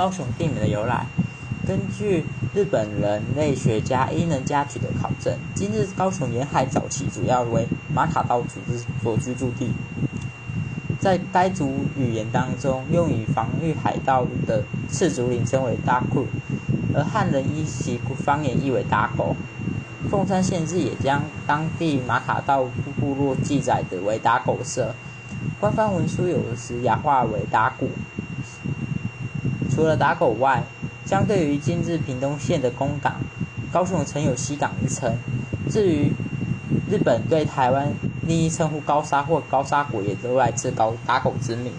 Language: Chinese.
高雄地名的由来。根据日本人类学家伊能家矩的考证，今日高雄沿海早期主要为马卡道族之所居住地。在该族语言当中，用以防御海盗的赤足岭称为“大库”，而汉人依其方言译为“打狗”。凤山县志也将当地马卡道部落记载的为“打狗社”，官方文书有时雅化为“打鼓”。除了打狗外，相对于今日屏东县的公港，高雄曾有西港之称。至于日本对台湾另一称呼高沙或高沙国，也都来自高打狗之名。